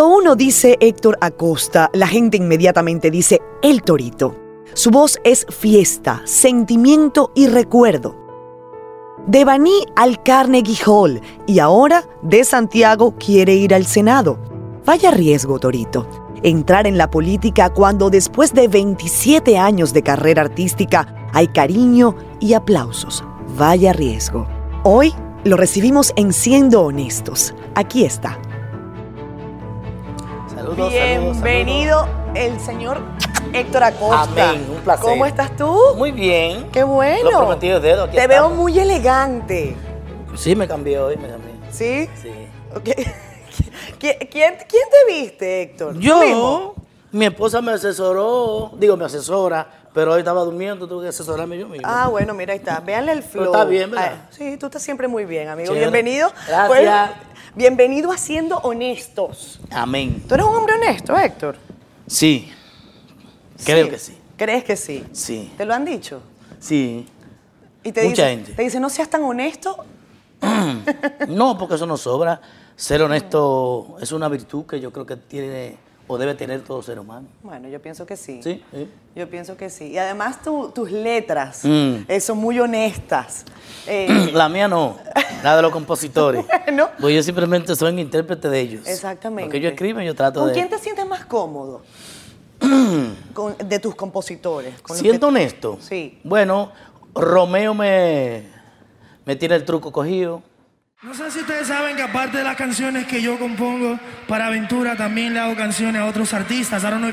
Cuando uno dice Héctor Acosta, la gente inmediatamente dice El Torito. Su voz es fiesta, sentimiento y recuerdo. De Baní al Carnegie Hall y ahora de Santiago quiere ir al Senado. Vaya riesgo, Torito. Entrar en la política cuando después de 27 años de carrera artística hay cariño y aplausos. Vaya riesgo. Hoy lo recibimos en Siendo Honestos. Aquí está. Saludos, Bienvenido el señor Héctor Acosta. Amén, un placer. ¿Cómo estás tú? Muy bien. Qué bueno. Lo prometido dedo, aquí Te veo muy elegante. Sí, me cambié hoy, me cambié. ¿Sí? Sí. ¿Quién, quién, quién te viste, Héctor? Yo, mi esposa me asesoró, digo, me asesora, pero hoy estaba durmiendo, tuve que asesorarme yo mismo. Ah, bueno, mira, ahí está. Véanle el flow. está bien, ¿verdad? Ah, sí, tú estás siempre muy bien, amigo. Chévere. Bienvenido. Gracias. Pues, bienvenido a Siendo Honestos. Amén. ¿Tú eres un hombre honesto, Héctor? Sí, creo Sí. que sí. ¿Crees que sí? Sí, ¿Te lo han dicho? sí. Y te Mucha dice, gente. Te dice, no seas tan honesto. No, porque eso no sobra. Ser honesto es una virtud que yo creo que tiene o debe tener todo ser humano. Bueno, yo pienso que sí. Sí, sí. Yo pienso que sí. Y además tu- tus letras Mm. eh, son muy honestas. Eh, La mía no, la de los compositores. Bueno. Pues yo simplemente soy un intérprete de ellos. exactamente. Lo que yo escribo, yo trato ¿Con de. quién te sientes más cómodo? Con- de tus compositores. con que- honesto. Sí. Bueno, Romeo me, me tiene el truco cogido. No sé si ustedes saben que aparte de las canciones que yo compongo para Aventura, también le hago canciones a otros artistas. I don't know.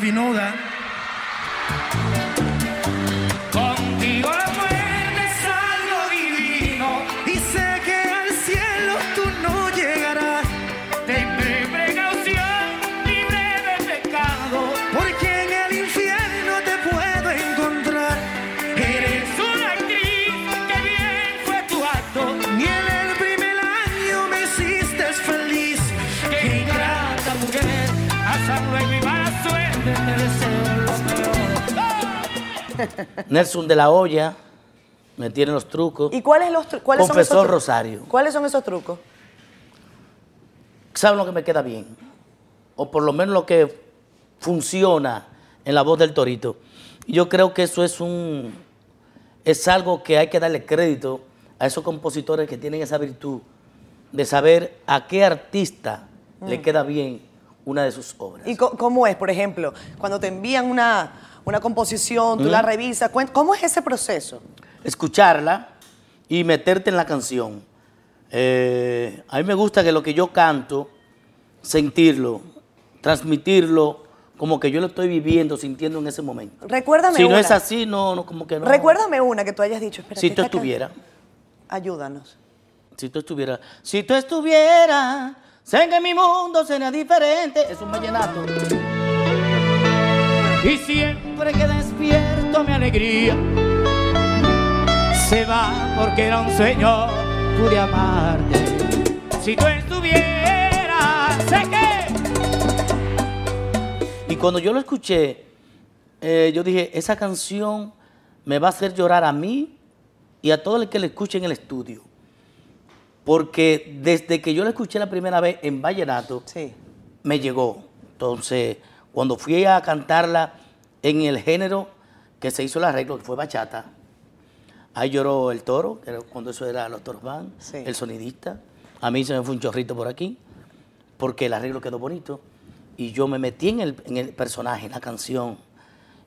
Nelson de la Hoya me tiene los trucos. ¿Y cuáles, los tru- cuáles son esos Confesor trucos? Rosario. ¿Cuáles son esos trucos? ¿Saben lo que me queda bien? O por lo menos lo que funciona en la voz del torito. Yo creo que eso es un es algo que hay que darle crédito a esos compositores que tienen esa virtud de saber a qué artista le queda bien una de sus obras. ¿Y cómo es, por ejemplo, cuando te envían una, una composición, tú la revisas? ¿Cómo es ese proceso? escucharla y meterte en la canción. Eh, a mí me gusta que lo que yo canto, sentirlo, transmitirlo, como que yo lo estoy viviendo, sintiendo en ese momento. Recuérdame Si no una. es así, no, no, como que no. Recuérdame una que tú hayas dicho. Espérate, Si tú can- estuvieras, Ayúdanos. si tú estuvieras, si tú estuvieras, sé que mi mundo sería diferente. Es un vallenato. Y siempre que despierto mi alegría se va porque era un sueño pude amarte. Si tú estuvieras, sé que Y cuando yo lo escuché, eh, yo dije, esa canción me va a hacer llorar a mí y a todo el que la escuche en el estudio. Porque desde que yo la escuché la primera vez en Vallenato, Sí. me llegó. Entonces, cuando fui a cantarla en el género que se hizo el arreglo, que fue bachata, ahí lloró el toro, que era cuando eso era los toros van, Sí. el sonidista. A mí se me fue un chorrito por aquí, porque el arreglo quedó bonito. Y yo me metí en el, en el personaje, en la canción.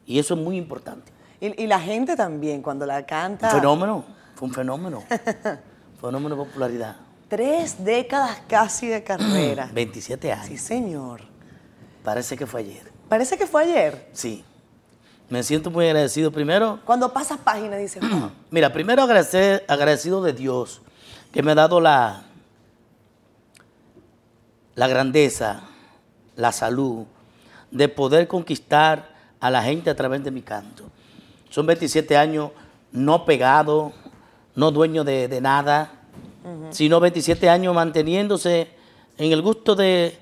Y eso es muy importante. Y, y la gente también, cuando la canta. Un fenómeno, fue un fenómeno. fenómeno de popularidad. Tres décadas casi de carrera. 27 años. sí, señor. Parece que fue ayer. Parece que fue ayer. Sí. Me siento muy agradecido. Primero, Cuando pasas páginas dices, "Ah, Mira, primero agradecer, agradecido de Dios que me ha dado la, la grandeza, la salud de poder conquistar a la gente a través de mi canto. Son 27 años no pegado, no dueño de, de nada, sino 27 años manteniéndose en el gusto de,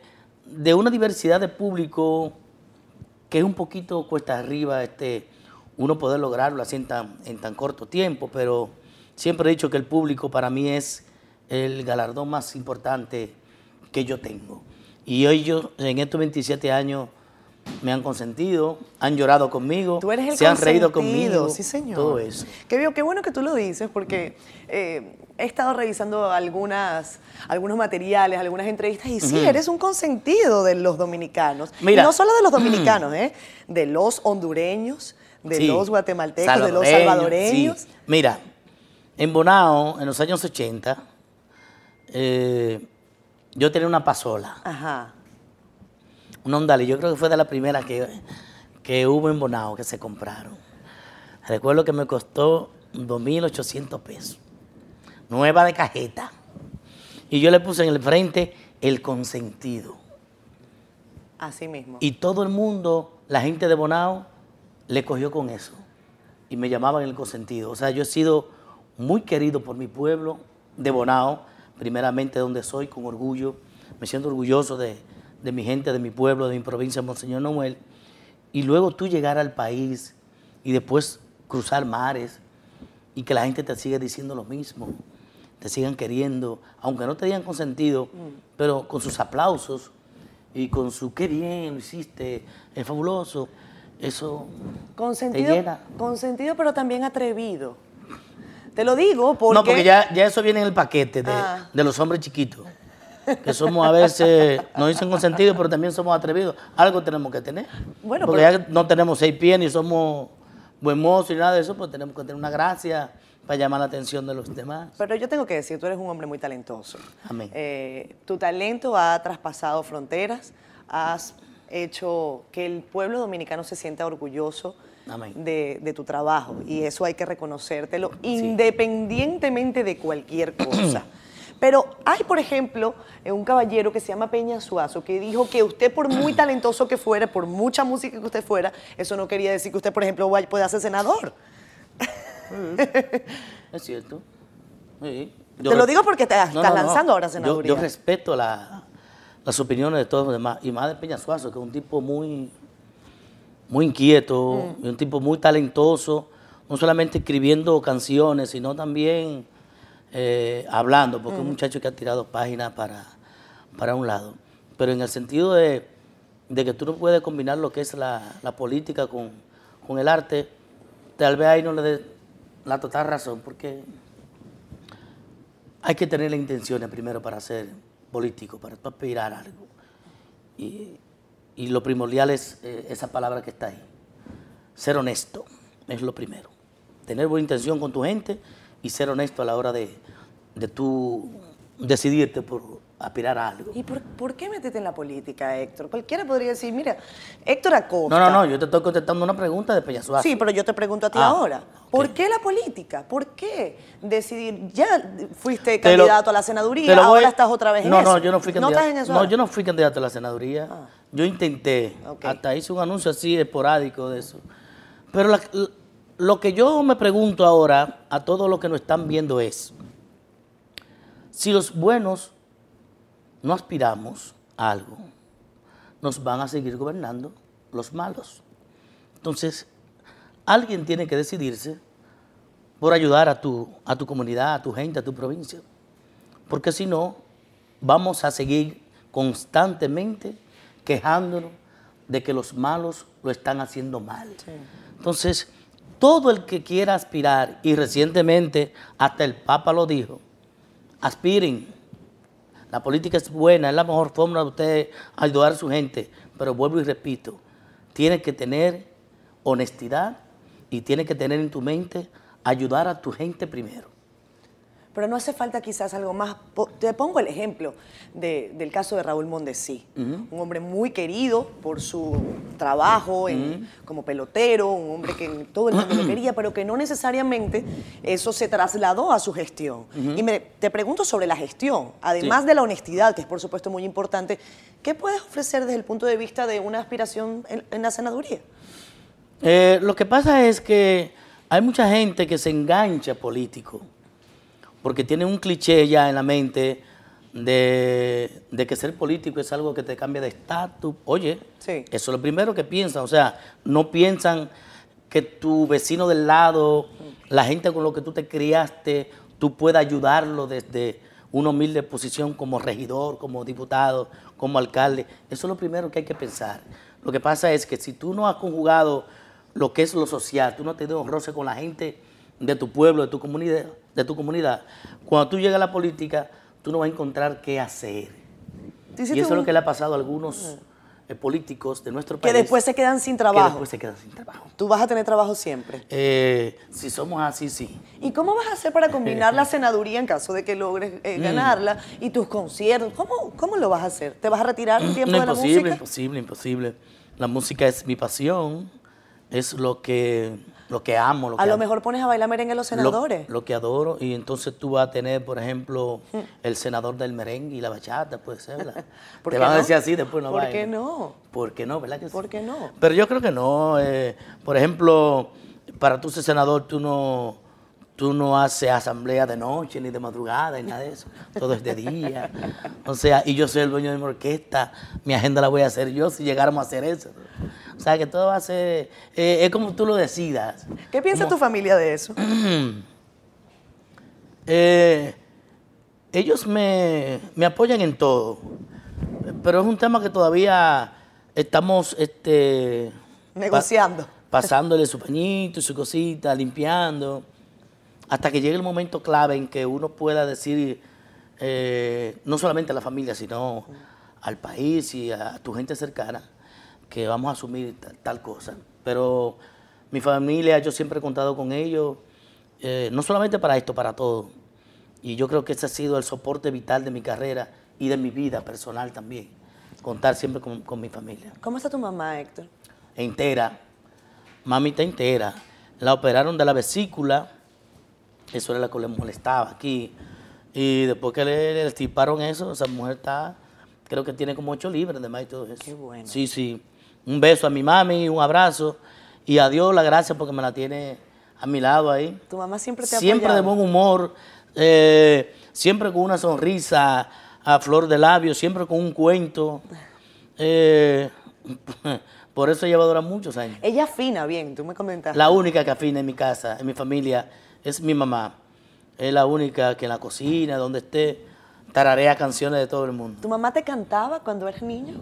de una diversidad de público que es un poquito cuesta arriba este, uno poder lograrlo así en tan, en tan corto tiempo, pero siempre he dicho que el público para mí es el galardón más importante que yo tengo. Y hoy yo, en estos 27 años, me han consentido, han llorado conmigo, Tú eres el se han reído conmigo. Sí, señor. Todo eso. Qué, qué bueno que tú lo dices, porque eh, he estado revisando algunas, algunos materiales, algunas entrevistas, y sí, eres un consentido de los dominicanos. Mira. Y no solo de los dominicanos, ¿eh? de los hondureños, de Sí. los guatemaltecos, de los Salvadoreños, salvadoreños. sí. Mira, en Bonao, en los años 80, eh, yo tenía una pasola, Ajá. una Ondale, yo creo que fue de la primera que, que hubo en Bonao, que se compraron. Recuerdo que me costó 2.800 pesos, nueva de cajeta. Y yo le puse en el frente el consentido. Así mismo. Y todo el mundo, la gente de Bonao, le cogió con eso. Y me llamaban el consentido. O sea, yo he sido muy querido por mi pueblo de Bonao, primeramente donde soy, con orgullo. Me siento orgulloso de, de mi gente, de mi pueblo, de mi provincia, Monseñor Noel. Y luego tú llegar al país y después cruzar mares y que la gente te siga diciendo lo mismo, te sigan queriendo, aunque no te digan consentido, pero con sus aplausos y con su qué bien lo hiciste, es fabuloso, eso Consentido, te llena. consentido, pero también atrevido. Te lo digo porque... No, porque ya, ya eso viene en el paquete de, Ah. de los hombres chiquitos. Que somos a veces, nos dicen consentidos, pero también somos atrevidos. Algo tenemos que tener. Bueno, porque pero- ya no tenemos seis pies ni somos buen mozo y nada de eso, pues tenemos que tener una gracia para llamar la atención de los demás. Pero yo tengo que decir, tú eres un hombre muy talentoso. Amén. Eh, tu talento ha traspasado fronteras, has hecho que el pueblo dominicano se sienta orgulloso Amén. de, de tu trabajo y eso hay que reconocértelo independientemente de cualquier cosa. Pero hay, por ejemplo, eh, un caballero que se llama Peña Suazo que dijo que usted, por muy talentoso que fuera, por mucha música que usted fuera, eso no quería decir que usted, por ejemplo, pueda ser senador. Es cierto. Sí. Te lo digo porque te estás No, no. lanzando ahora Yo- senaduría. Yo, respeto la- las opiniones de todos los demás, y más de Peña Suazo, que es un tipo muy, muy inquieto, Mm. y un tipo muy talentoso, no solamente escribiendo canciones, sino también eh, hablando, porque es Mm. un muchacho que ha tirado páginas para, para un lado. Pero en el sentido de, de que tú no puedes combinar lo que es la, la política con, con el arte, tal vez ahí no le dé la total razón, porque hay que tener las intenciones primero para ser político, para aspirar a algo. Y, y lo primordial es eh, esa palabra que está ahí. Ser honesto es lo primero. Tener buena intención con tu gente y ser honesto a la hora de, de tú decidirte por aspirar a algo. ¿Y por, por qué metete en la política, Héctor? Cualquiera podría decir, mira, Héctor Acosta. No, no, no, yo te estoy contestando una pregunta de Peñasuazo. Sí, pero yo te pregunto a ti Ah, ahora. ¿Por qué la política? ¿Por qué decidir? Ya fuiste Te lo- candidato a la senaduría, voy- ahora estás otra vez en no, eso. No, yo no fui candidato. ¿No estás en eso No, yo no fui candidato a la senaduría. Ah. Yo intenté, Ok. hasta hice un anuncio así esporádico de eso. Pero la- lo que yo me pregunto ahora a todos los que nos están viendo es, si los buenos no aspiramos a algo, nos van a seguir gobernando los malos. Entonces, alguien tiene que decidirse por ayudar a tu, a tu comunidad, a tu gente, a tu provincia. Porque si no, vamos a seguir constantemente quejándonos de que los malos lo están haciendo mal. Entonces, todo el que quiera aspirar, y recientemente hasta el Papa lo dijo, aspiren. La política es buena, es la mejor forma de usted ayudar a su gente, pero vuelvo y repito, tiene que tener honestidad y tiene que tener en tu mente ayudar a tu gente primero. Pero no hace falta quizás algo más. Te pongo el ejemplo de- del caso de Raúl Mondesí, un hombre muy querido por su trabajo en- como pelotero, un hombre que todo el mundo lo quería, pero que no necesariamente eso se trasladó a su gestión. Y me- te pregunto sobre la gestión, además Sí. de la honestidad, que es por supuesto muy importante, ¿qué puedes ofrecer desde el punto de vista de una aspiración en, en la senaduría? Eh, lo que pasa es que hay mucha gente que se engancha político porque tiene un cliché ya en la mente de, de que ser político es algo que te cambia de estatus. Oye, Sí. eso es lo primero que piensan. O sea, no piensan que tu vecino del lado, la gente con lo que tú te criaste, tú puedas ayudarlo desde una humilde posición como regidor, como diputado, como alcalde. Eso es lo primero que hay que pensar. Lo que pasa es que si tú no has conjugado lo que es lo social, tú no te un roce con la gente de tu pueblo, de tu comunidad, de tu comunidad, cuando tú llegas a la política, tú no vas a encontrar qué hacer. Y eso es lo que le ha pasado a algunos eh, políticos de nuestro país. Que después se quedan sin que trabajo. después se quedan sin trabajo. Tú vas a tener trabajo siempre. Eh, si somos así, sí. ¿Y cómo vas a hacer para combinar la senaduría en caso de que logres Mm. eh, ganarla y tus conciertos? ¿Cómo, ¿Cómo lo vas a hacer? ¿Te vas a retirar un tiempo No, de la imposible, música? imposible, imposible. La música es mi pasión, es lo que, lo que amo. Lo A que lo amo. mejor pones a bailar merengue los Lo- senadores. Lo, que adoro. Y entonces tú vas a tener, por ejemplo, el senador del merengue y la bachata, puede ser, ¿verdad? ¿Por Te van a decir así, después no ¿Por bailes. qué no? ¿Por qué no? ¿Verdad que sí? ¿Por qué no? Pero yo creo que no. eh, por ejemplo, para tú ser senador, tú no, tú no haces asamblea de noche ni de madrugada ni nada de eso. Todo es de día. O sea, y yo soy el dueño de mi orquesta. Mi agenda la voy a hacer yo si llegáramos a hacer eso. O sea, que todo va a ser. eh, es como tú lo decidas. ¿Qué piensa Como- tu familia de eso? Eh, ellos me, me apoyan en todo, pero es un tema que todavía estamos este, Negociando. pa- pasándole su pañito, su cosita, limpiando, hasta que llegue el momento clave en que uno pueda decir, eh, no solamente a la familia, sino al país y a tu gente cercana, que vamos a asumir tal, tal cosa. Pero mi familia, yo siempre he contado con ellos, eh, no solamente para esto, para todo. Y yo creo que ese ha sido el soporte vital de mi carrera y de mi vida personal también. Contar siempre con, con mi familia. ¿Cómo está tu mamá, Héctor? Entera. Mami está entera. La operaron de la vesícula. Eso era lo que le molestaba aquí. Y después que le, le estiparon eso, esa mujer está, creo que tiene como ocho libras de más y todo eso. Qué bueno. Sí, sí. Un beso a mi mami, un abrazo. Y a Dios la gracia porque me la tiene a mi lado ahí. Tu mamá siempre te ha Siempre de buen humor, eh, siempre con una sonrisa a flor de labio, siempre con un cuento. Eh, por eso ella va a durar muchos años. Ella afina bien, tú me comentaste. La única que afina en mi casa, en mi familia, es mi mamá. Es la única que en la cocina, donde esté, tararea canciones de todo el mundo. ¿Tu mamá te cantaba cuando eras niño?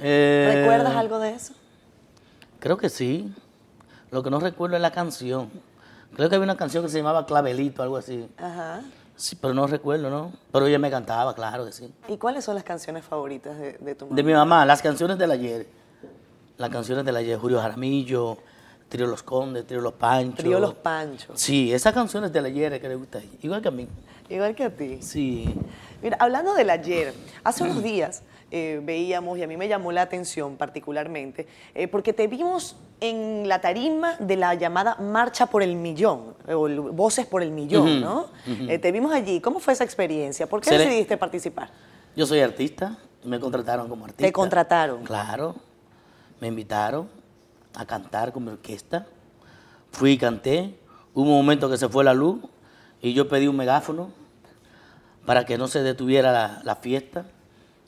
Eh, ¿Recuerdas algo de eso? Creo que sí. Lo que no recuerdo es la canción. Creo que había una canción que se llamaba Clavelito, algo así. Ajá. Sí, pero no recuerdo, ¿no? Pero ella me cantaba, claro que sí. ¿Y cuáles son las canciones favoritas de, de tu mamá? De mi mamá, las canciones del ayer. Las canciones del ayer, Julio Jaramillo, Trío Los Condes, Trío Los Panchos. Trío Los Panchos. Sí, esas canciones del ayer que le gusta. Igual que a mí. Igual que a ti. Sí. Mira, hablando del ayer, hace unos días eh, veíamos, y a mí me llamó la atención particularmente, eh, porque te vimos en la tarima de la llamada Marcha por el Millón, o el Voces por el Millón, ¿no? Eh, te vimos allí. ¿Cómo fue esa experiencia? ¿Por qué Se le- decidiste participar? Yo soy artista, me contrataron como artista. Te contrataron. Claro. Me invitaron a cantar con mi orquesta. Fui y canté. Hubo un momento que se fue la luz y yo pedí un megáfono para que no se detuviera la, la fiesta.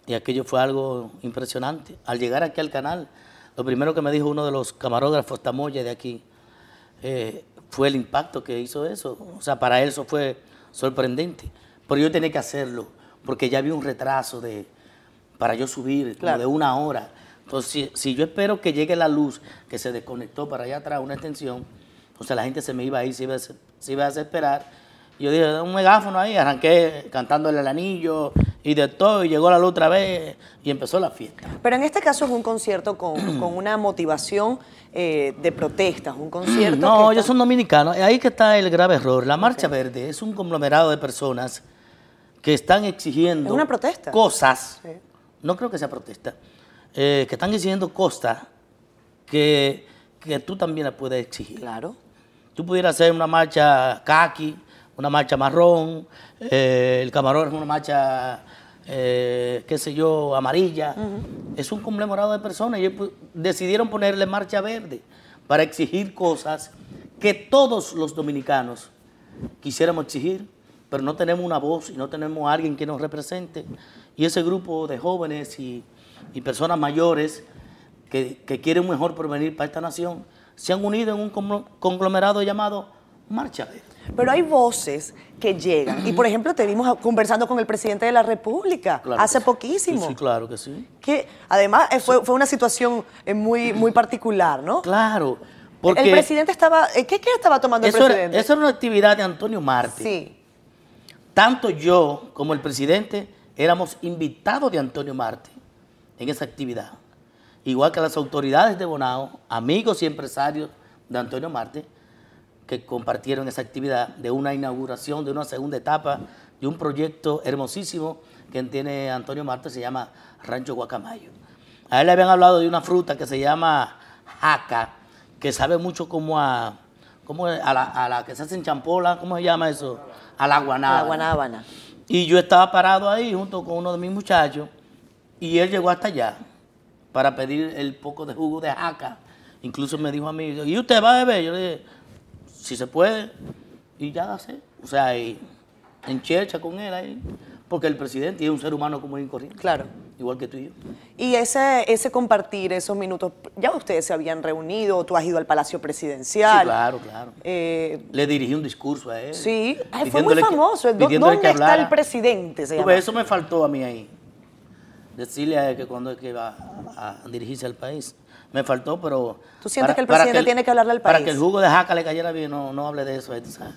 Y aquello fue algo impresionante. Al llegar aquí al canal, lo primero que me dijo uno de los camarógrafos Tamoya de aquí eh, fue el impacto que hizo eso. O sea, para él eso fue sorprendente. Pero yo tenía que hacerlo, porque ya había un retraso de, para yo subir, como de una hora. Entonces, si, si yo espero que llegue la luz, que se desconectó para allá atrás, una extensión, entonces la gente se me iba a ir, se iba a, se iba a desesperar. Yo dije, un megáfono ahí, arranqué cantándole el anillo y de todo, y llegó la luz otra vez y empezó la fiesta. Pero en este caso es un concierto con, con una motivación eh, de protestas, un concierto No, ellos está- son dominicanos. Ahí que está el grave error. La Marcha Verde es un conglomerado de personas que están exigiendo Es una protesta. cosas. Sí. No creo que sea protesta. Eh, que están exigiendo cosas que, que tú también las puedes exigir. Claro. Tú pudieras hacer una marcha kaki, una marcha marrón, eh, el camarón es una marcha, eh, qué sé yo, amarilla. Es un conglomerado de personas y decidieron ponerle marcha verde para exigir cosas que todos los dominicanos quisiéramos exigir, pero no tenemos una voz y no tenemos a alguien que nos represente. Y ese grupo de jóvenes y, y personas mayores que, que quieren mejor porvenir para esta nación se han unido en un conglo- conglomerado llamado marcha. Pero hay voces que llegan. Y por ejemplo, te vimos conversando con el presidente de la República Claro hace poquísimo. Sí, sí, claro que sí. Que además eh, fue, fue una situación eh, muy, muy particular, ¿no? Claro, porque el presidente estaba. eh, ¿Qué, qué estaba tomando el era, presidente? eso era una actividad de Antonio Marte. Sí. Tanto yo como el presidente éramos invitados de Antonio Marte en esa actividad. Igual que las autoridades de Bonao, amigos y empresarios de Antonio Marte, que compartieron esa actividad de una inauguración, de una segunda etapa, de un proyecto hermosísimo que tiene Antonio Marte, se llama Rancho Guacamayo. A él le habían hablado de una fruta que se llama jaca, que sabe mucho como a, como a, la, a la que se hace en champola, ¿cómo se llama eso? A la guanábana. La guanábana. Y yo estaba parado ahí junto con uno de mis muchachos y él llegó hasta allá para pedir el poco de jugo de jaca. Incluso me dijo a mí, ¿y usted va a beber? Yo le dije, si se puede. Y ya sé. O sea, y en chercha con él ahí. Porque el presidente es un ser humano común y corriente. Claro. Igual que tú y yo. Y ese, ese compartir esos minutos, ya ustedes se habían reunido, tú has ido al Palacio Presidencial. Sí, claro, claro. Eh, Le dirigí un discurso a él. sí, Ay, fue muy que- famoso. ¿Dó- pidiéndole ¿Dónde que está el presidente? Se llama. eso me faltó a mí ahí. Decirle a él que cuando es que va a, a dirigirse al país. Me faltó, pero... ¿Tú sientes que el presidente tiene que hablarle al Para país? que el jugo de jaca le cayera bien, no, no hable de eso, sabes.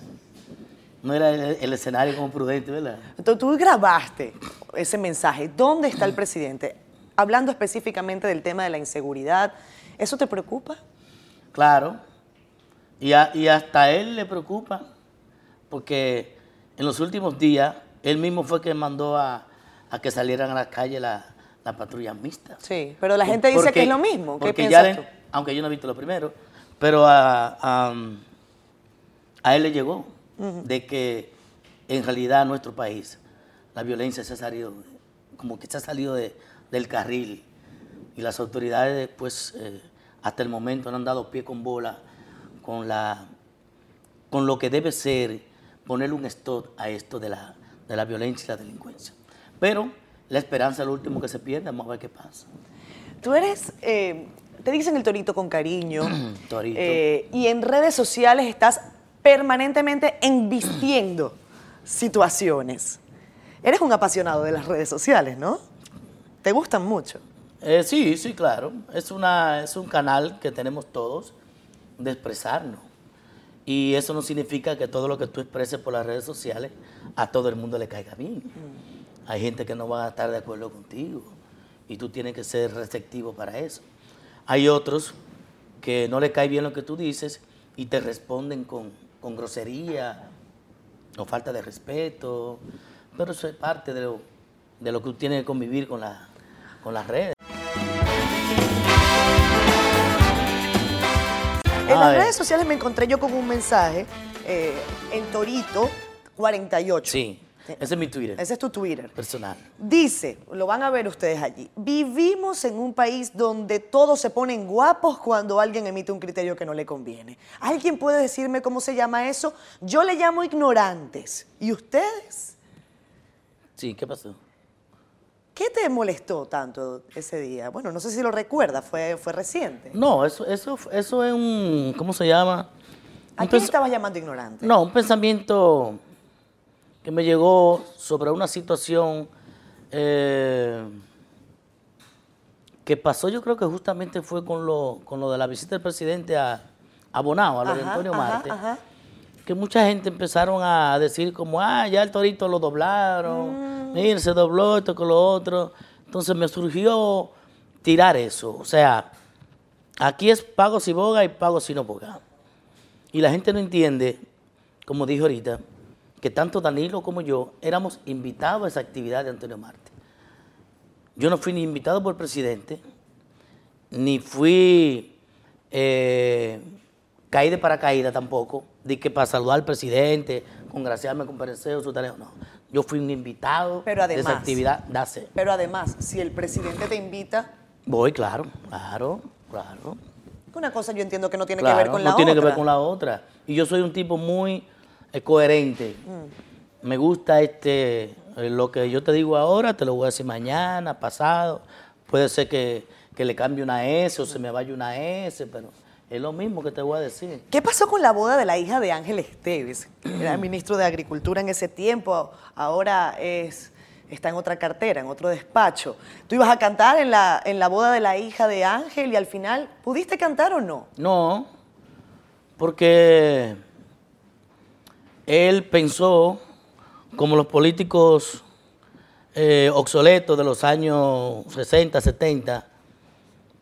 No era el, el escenario como prudente, ¿verdad? Entonces, tú grabaste ese mensaje. ¿Dónde está el presidente? Hablando específicamente del tema de la inseguridad. ¿Eso te preocupa? Claro. Y, a- y hasta él le preocupa, porque en los últimos días, él mismo fue que mandó a, a que salieran a la calle la- las patrullas mixtas. Sí, pero la gente dice que es lo mismo. ¿Qué porque piensas tú? aunque yo no he visto lo primero, pero a, a, a él le llegó de que en realidad nuestro país la violencia se ha salido, como que se ha salido de- del carril y las autoridades pues eh, hasta el momento no han dado pie con bola con la con lo que debe ser ponerle un stop a esto de la, de la violencia y la delincuencia. Pero la esperanza es lo último que se pierde, vamos a ver qué pasa. Tú eres, eh, te dicen el torito con cariño. Torito. eh, y en redes sociales estás permanentemente embistiendo situaciones. Eres un apasionado de las redes sociales, ¿no? Te gustan mucho. Eh, sí, sí, claro. Es, una, es un canal que tenemos todos de expresarnos. Y eso no significa que todo lo que tú expreses por las redes sociales a todo el mundo le caiga bien. Hay gente que no va a estar de acuerdo contigo y tú tienes que ser receptivo para eso. Hay otros que no le cae bien lo que tú dices y te responden con, con grosería o falta de respeto, pero eso es parte de lo, de lo que tú tienes que convivir con, la, con las redes. En las redes sociales me encontré yo con un mensaje eh, en Torito 48. Sí, ese es mi Twitter Ese es tu Twitter. personal. Dice, lo van a ver ustedes allí, vivimos en un país donde todos se ponen guapos cuando alguien emite un criterio que no le conviene. ¿Alguien puede decirme cómo se llama eso? Yo le llamo ignorantes. ¿Y ustedes? Sí, ¿qué pasó? ¿Qué te molestó tanto ese día? Bueno, no sé si lo recuerdas, fue, fue reciente. No, eso, eso, eso es un, ¿cómo se llama? ¿A Un quién estabas llamando ignorante? No, un pensamiento que me llegó sobre una situación eh, que pasó, yo creo que justamente fue con lo, con lo de la visita del presidente a, a Bonao, a Ajá, Antonio ajá, Marte. ajá. que mucha gente empezaron a decir como, ah, ya el torito lo doblaron, Mm. mira, se dobló esto con lo otro. Entonces me surgió tirar eso. O sea, aquí es pago si boga y pago si no boga. Y la gente no entiende, como dije ahorita, que tanto Danilo como yo éramos invitados a esa actividad de Antonio Marte. Yo no fui ni invitado por el presidente, ni fui eh, caí de paracaídas tampoco, de que para saludar al presidente, congraciarme con Pereceo, su tarea, no. Yo fui un invitado Pero de esa además- actividad, dase. Pero además, si el presidente te invita, Voy, claro, claro, claro. una cosa yo entiendo que no tiene claro, que ver con no la tiene otra. que ver con la otra. Y yo soy un tipo muy eh, coherente. Mm. Me gusta este eh, lo que yo te digo ahora, te lo voy a decir mañana, pasado. Puede ser que, que le cambie una S o se me vaya una S, pero Es lo mismo que te voy a decir. ¿Qué pasó con la boda de la hija de Ángel Esteves? Era ministro de Agricultura en ese tiempo, ahora es, está en otra cartera, en otro despacho. Tú ibas a cantar en la, en la boda de la hija de Ángel y al final, ¿pudiste cantar o no? No, porque él pensó, como los políticos eh, obsoletos de los años 60, 70,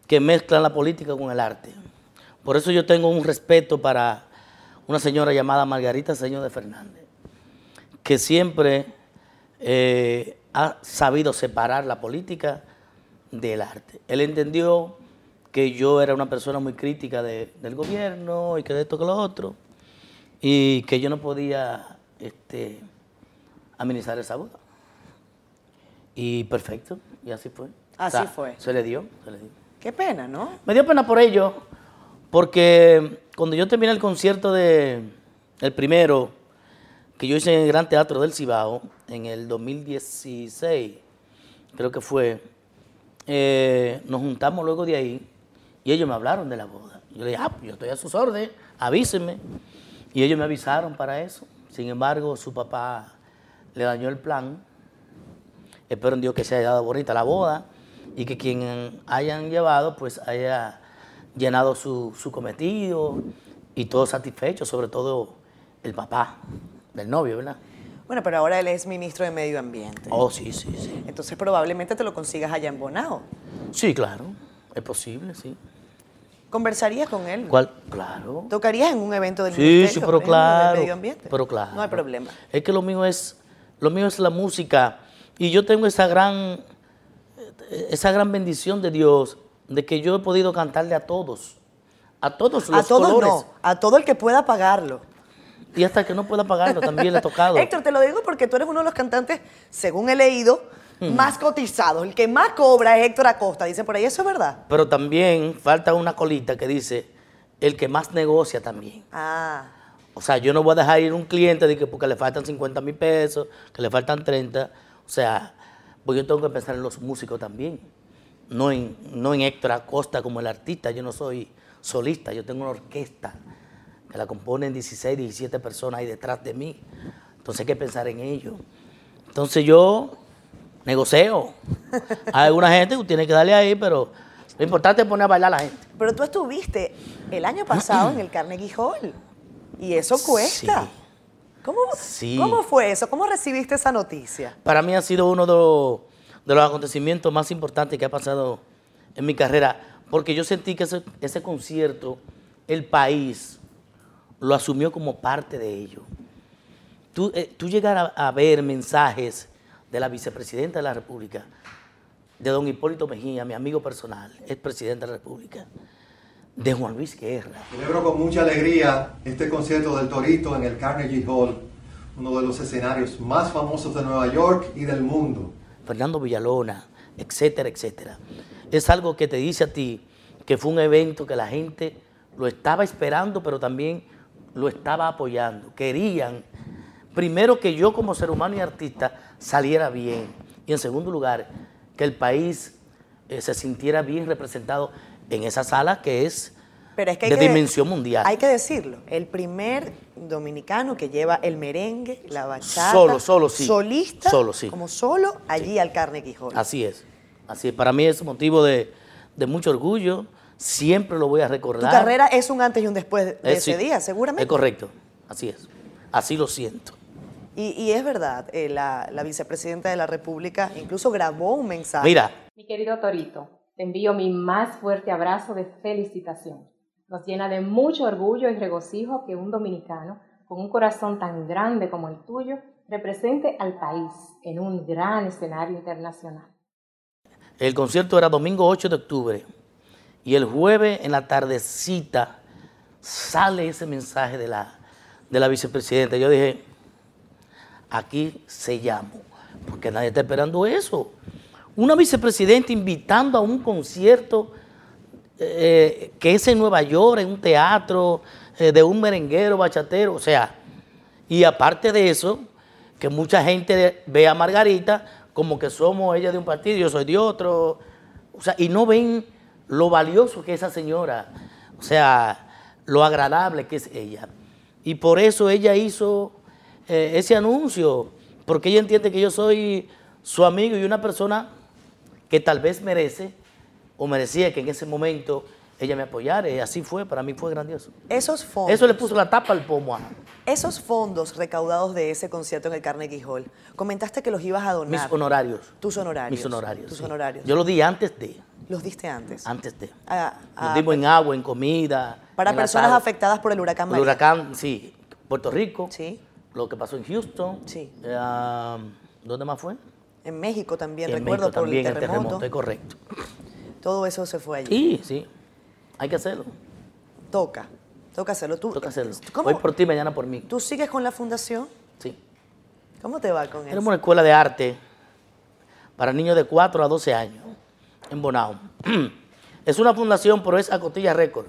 que mezclan la política con el arte. Por eso yo tengo un respeto para una señora llamada Margarita Señor de Fernández, que siempre eh, ha sabido separar la política del arte. Él entendió que yo era una persona muy crítica de- del gobierno y que de esto que lo otro, y que yo no podía este, administrar esa boda. Y perfecto, y así fue. Así fue. Se le dio, se le dio. Qué pena, ¿no? Me dio pena por ello, porque cuando yo terminé el concierto de el primero que yo hice en el Gran Teatro del Cibao en el 2016, creo que fue, eh, nos juntamos luego de ahí y ellos me hablaron de la boda. Yo le dije, ah, pues yo estoy a sus órdenes, avísenme. Y ellos me avisaron para eso. Sin embargo, su papá le dañó el plan Espero en Dios que se haya dado bonita la boda y que quien hayan llevado pues haya llenado su, su cometido y todo satisfecho, sobre todo el papá del novio, ¿verdad? Bueno, pero ahora él es ministro de Medio Ambiente. Oh, sí, sí, sí. Entonces probablemente te lo consigas allá en Bonao. Sí, claro, es posible, sí. ¿Conversarías con él? ¿Cuál? Claro. ¿Tocarías en un evento del Sí, ministerio, pero claro. de Medio Ambiente? Pero claro. No hay problema. Es que lo mío es, lo mío es la música. Y yo tengo esa gran, esa gran bendición de Dios de que yo he podido cantarle a todos. A todos los a todos colores. no, a todo el que pueda pagarlo. Y hasta que no pueda pagarlo también le he tocado. Héctor, te lo digo porque tú eres uno de los cantantes, según he leído, Más cotizados. El que más cobra es Héctor Acosta. Dicen por ahí, ¿eso es verdad? Pero también falta una colita que dice el que más negocia también. Ah, O sea, yo no voy a dejar ir un cliente de que porque le faltan 50 mil pesos, que le faltan 30. O sea, pues yo tengo que pensar en los músicos también. No en, no en Héctor Acosta como el artista. Yo no soy solista, yo tengo una orquesta que la componen 16, 17 personas ahí detrás de mí. Entonces hay que pensar en ello. Entonces yo negocio. Hay alguna gente que tiene que darle ahí, pero lo importante es poner a bailar a la gente. pero tú estuviste el año pasado en el Carnegie Hall. Y eso cuesta. Sí. ¿Cómo, Sí. ¿Cómo fue eso? ¿Cómo recibiste esa noticia? Para mí ha sido uno de los, de los acontecimientos más importantes que ha pasado en mi carrera, porque yo sentí que ese, ese concierto, el país lo asumió como parte de ello. Tú, eh, tú llegar a, a ver mensajes de la vicepresidenta de la República, de don Hipólito Mejía, mi amigo personal, es presidente de la República, de Juan Luis Guerra, Celebro con mucha alegría este concierto del Torito en el Carnegie Hall, uno de los escenarios más famosos de Nueva York y del mundo. Fernando Villalona, etcétera, etcétera. Es algo que te dice a ti que fue un evento que la gente lo estaba esperando, pero también lo estaba apoyando. Querían, primero, que yo como ser humano y artista saliera bien. Y en segundo lugar, que el país eh, se sintiera bien representado en esa sala que es Pero es que hay de que- dimensión mundial. Hay que decirlo, el primer dominicano que lleva el merengue, la bachata, Solo, solo, sí. solista, Solo, sí. como solo, allí al Carnegie Hall. Así es. Así es. Para mí es motivo de, de mucho orgullo. Siempre lo voy a Tu recordar. carrera es un antes y un después de Eh, ese sí, día, seguramente. Es correcto, así es. Así lo siento. Y, y es verdad, eh, la, la vicepresidenta de la República incluso grabó un mensaje. Mira, Mi querido Torito, te envío mi más fuerte abrazo de felicitación. Nos llena de mucho orgullo y regocijo que un dominicano con un corazón tan grande como el tuyo represente al país en un gran escenario internacional. el concierto era domingo 8 de octubre y el jueves en la tardecita sale ese mensaje de la, de la vicepresidenta. Yo dije, aquí se llamó, porque nadie está esperando eso. Una vicepresidenta invitando a un concierto eh, que es en Nueva York, en un teatro, eh, de un merenguero, bachatero, o sea, y aparte de eso, que mucha gente ve a Margarita como que somos ella de un partido, yo soy de otro, o sea, y no ven lo valioso que esa señora, O sea, lo agradable que es ella. Y por eso ella hizo eh, ese anuncio, porque ella entiende que yo soy su amigo y una persona que tal vez merece o merecía que en ese momento ella me apoyara. Y así fue, para mí fue grandioso. Esos fondos, Eso le puso la tapa al pomo a esos fondos recaudados de ese concierto en el Carnegie Hall, comentaste que los ibas a donar. mis honorarios. Tus honorarios. Mis honorarios. Tus sí. honorarios. Yo lo di antes de. Los diste antes. Antes de. A- Los a- dimos en agua, en comida. para en personas afectadas por el huracán El María. huracán, sí. Puerto Rico. Sí. Lo que pasó en Houston. Sí. Eh, ¿Dónde más fue? En México también, En recuerdo, México por también el terremoto. es correcto. Todo eso se fue allí. Sí, sí. Hay que hacerlo. Toca. Toca hacerlo. ¿Tú, Toca hacerlo. ¿cómo- Hoy por ti, mañana por mí. ¿Tú sigues con la fundación? Sí. ¿Cómo te va con Tenemos eso? una escuela de arte para niños de 4 a 12 años en Bonao. Es una fundación, pero es a costilla récord.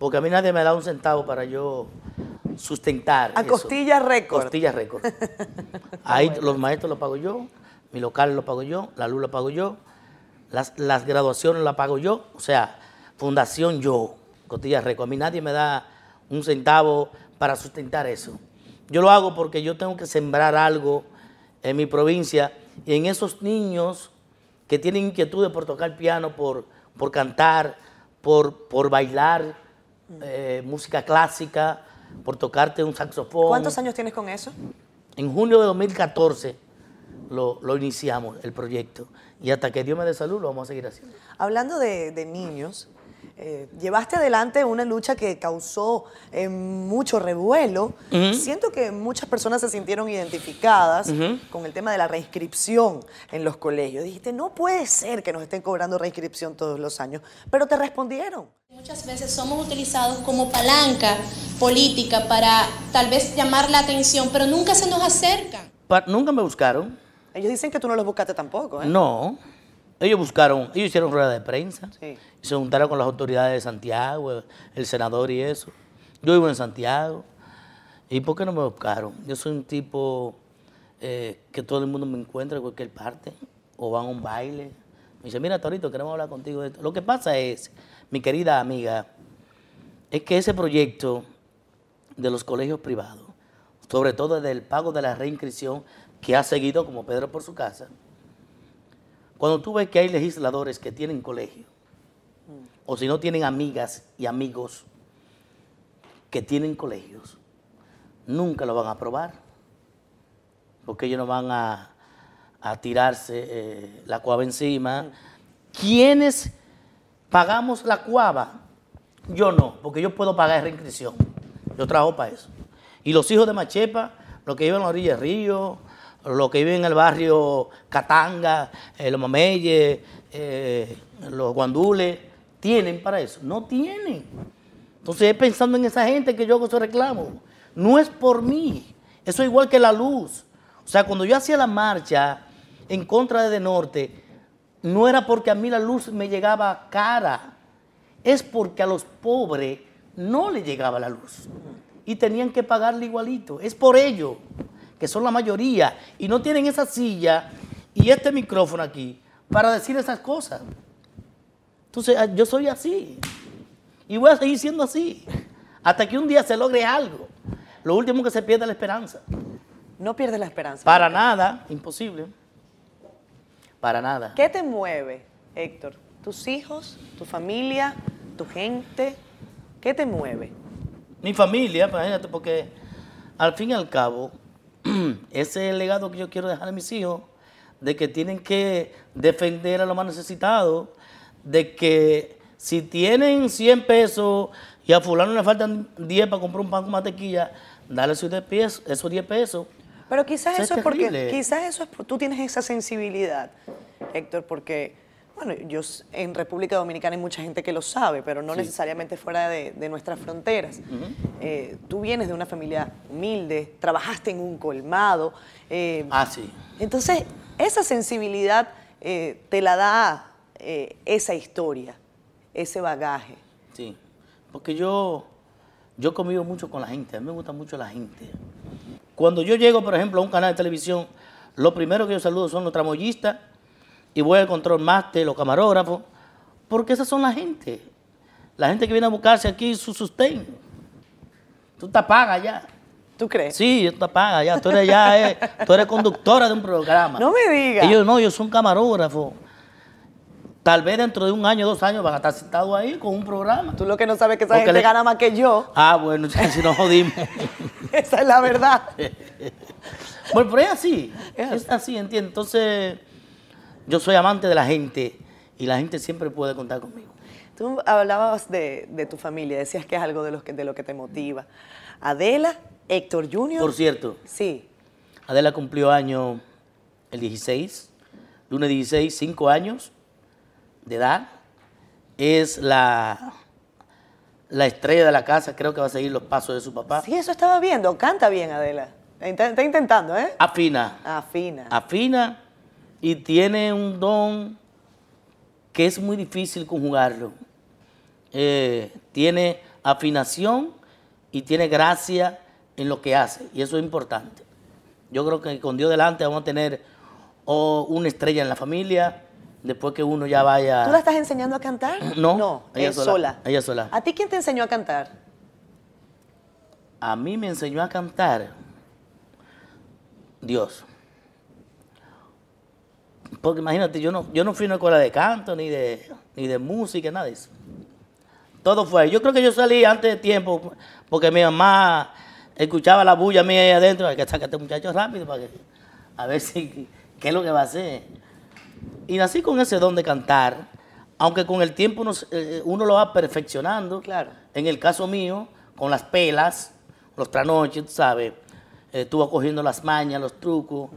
Porque a mí nadie me da un centavo para yo sustentar. A eso. costilla récord. Costilla récord. Ahí los maestros los pago yo, mi local lo pago yo, la luz lo pago yo, las, las graduaciones las pago yo. O sea, fundación yo, costilla récord. A mí nadie me da un centavo para sustentar eso. Yo lo hago porque yo tengo que sembrar algo en mi provincia y en esos niños que tienen inquietudes por tocar piano, por, por cantar, por, por bailar eh, música clásica, por tocarte un saxofón. ¿Cuántos años tienes con eso? En junio de 2014 lo, lo iniciamos, el proyecto. Y hasta que Dios me dé salud, lo vamos a seguir haciendo. Hablando de, de niños, eh, llevaste adelante una lucha que causó eh, mucho revuelo. Siento que muchas personas se sintieron identificadas con el tema de la reinscripción en los colegios. Dijiste, no puede ser que nos estén cobrando reinscripción todos los años, pero te respondieron. Muchas veces somos utilizados como palanca política para tal vez llamar la atención, pero nunca se nos acercan. Pa- Nunca me buscaron. Ellos dicen que tú no los buscaste tampoco, ¿eh? No. Ellos buscaron, ellos hicieron rueda de prensa. Sí. Y se juntaron con las autoridades de Santiago, el senador y eso. Yo vivo en Santiago. ¿Y por qué no me buscaron? Yo soy un tipo eh, que todo el mundo me encuentra en cualquier parte. O van a un baile. Me dice, mira, Torito, queremos hablar contigo de esto. Lo que pasa es, mi querida amiga, es que ese proyecto de los colegios privados, sobre todo del pago de la reinscripción, que ha seguido como Pedro por su casa, cuando tú ves que hay legisladores que tienen colegio, o si no tienen amigas y amigos que tienen colegios, nunca lo van a aprobar, porque ellos no van a, a tirarse eh, la cuava encima. ¿Quiénes pagamos la cuava? Yo no, porque yo puedo pagar reinscripción. Yo trabajo para eso. Y los hijos de Machepa, los que viven en la orilla del río, los que viven en el barrio Catanga, eh, los Mameyes, eh, los Guandules, ¿tienen para eso? No tienen. Entonces es pensando en esa gente que yo hago ese reclamo. No es por mí. Eso es igual que la luz. O sea, cuando yo hacía la marcha en contra de De Norte, no era porque a mí la luz me llegaba cara. Es porque a los pobres no les llegaba la luz. Y tenían que pagarle igualito. Es por ello que son la mayoría. Y no tienen esa silla y este micrófono aquí para decir esas cosas. Entonces, ah, yo soy así. Y voy a seguir siendo así. Hasta que un día se logre algo. Lo último que se pierde es la esperanza. No pierdes la esperanza. Para nada, imposible. Para nada. ¿Qué te mueve, Héctor? ¿Tus hijos, tu familia, tu gente? ¿Qué te mueve? Mi familia, imagínate, porque al fin y al cabo, ese es el legado que yo quiero dejar a mis hijos, de que tienen que defender a los más necesitados, de que si tienen 100 pesos y a fulano le faltan 10 para comprar un pan con mantequilla, dale esos 10 pesos. Esos 10 pesos. Pero quizás Eso es porque, quizás eso es tú tienes esa sensibilidad, Héctor, porque, bueno, yo en República Dominicana hay mucha gente que lo sabe, pero no Sí. necesariamente fuera de, de nuestras fronteras. Eh, tú vienes de una familia humilde, trabajaste en un colmado, eh, Ah, sí. entonces esa sensibilidad eh, te la da esa historia, ese bagaje. Sí, porque yo, yo convivo mucho con la gente, a mí me gusta mucho la gente. Cuando yo llego, por ejemplo, a un canal de televisión, lo primero que yo saludo son los tramoyistas y voy al control máster, los camarógrafos, porque esas son la gente. la gente que viene a buscarse aquí su sustento. Tú te pagas ya. ¿Tú crees? Sí, tú te pagas ya. Tú eres ya, eh, tú eres conductora de un programa. No me digas. Ellos no, ellos son camarógrafos. Tal vez dentro de un año, dos años van a estar sentados ahí con un programa. Tú lo que no sabes es que esa gente le- gana más que yo. Ah, bueno, si nos jodimos. Esa es la verdad. bueno, pero es así. Es Es así, ¿entiendes? Entonces, yo soy amante de la gente y la gente siempre puede contar conmigo. Tú hablabas de, de tu familia, decías que es algo de, los que, de lo que te motiva. Adela, Héctor Jr. Por cierto, Sí. Adela cumplió año el 16, lunes 16, 5 años de edad. Es la, la estrella de la casa, creo que va a seguir los pasos de su papá. Sí, eso estaba viendo. Canta bien, Adela. Está, está intentando, ¿eh? Afina, Afina. afina y tiene un don que es muy difícil conjugarlo. Eh, tiene afinación y tiene gracia en lo que hace, y eso es importante. Yo creo que con Dios delante vamos a tener oh, una estrella en la familia, después que uno ya vaya... ¿Tú la estás enseñando a cantar? No, No, ella es sola, sola. ella sola. ¿A ti quién te enseñó a cantar? A mí me enseñó a cantar Dios. Porque imagínate, yo no, yo no fui a una escuela de canto, ni de, ni de música, nada de eso. Todo fue. Yo creo que yo salí antes de tiempo, porque mi mamá escuchaba la bulla mía ahí adentro. Hay que sacar a este muchacho rápido para que, a ver si, qué es lo que va a hacer. Y nací con ese don de cantar, aunque con el tiempo uno, se- eh, uno lo va perfeccionando. Claro. En el caso mío, con las pelas, los tranoches, tú sabes, eh, estuve cogiendo las mañas, los trucos,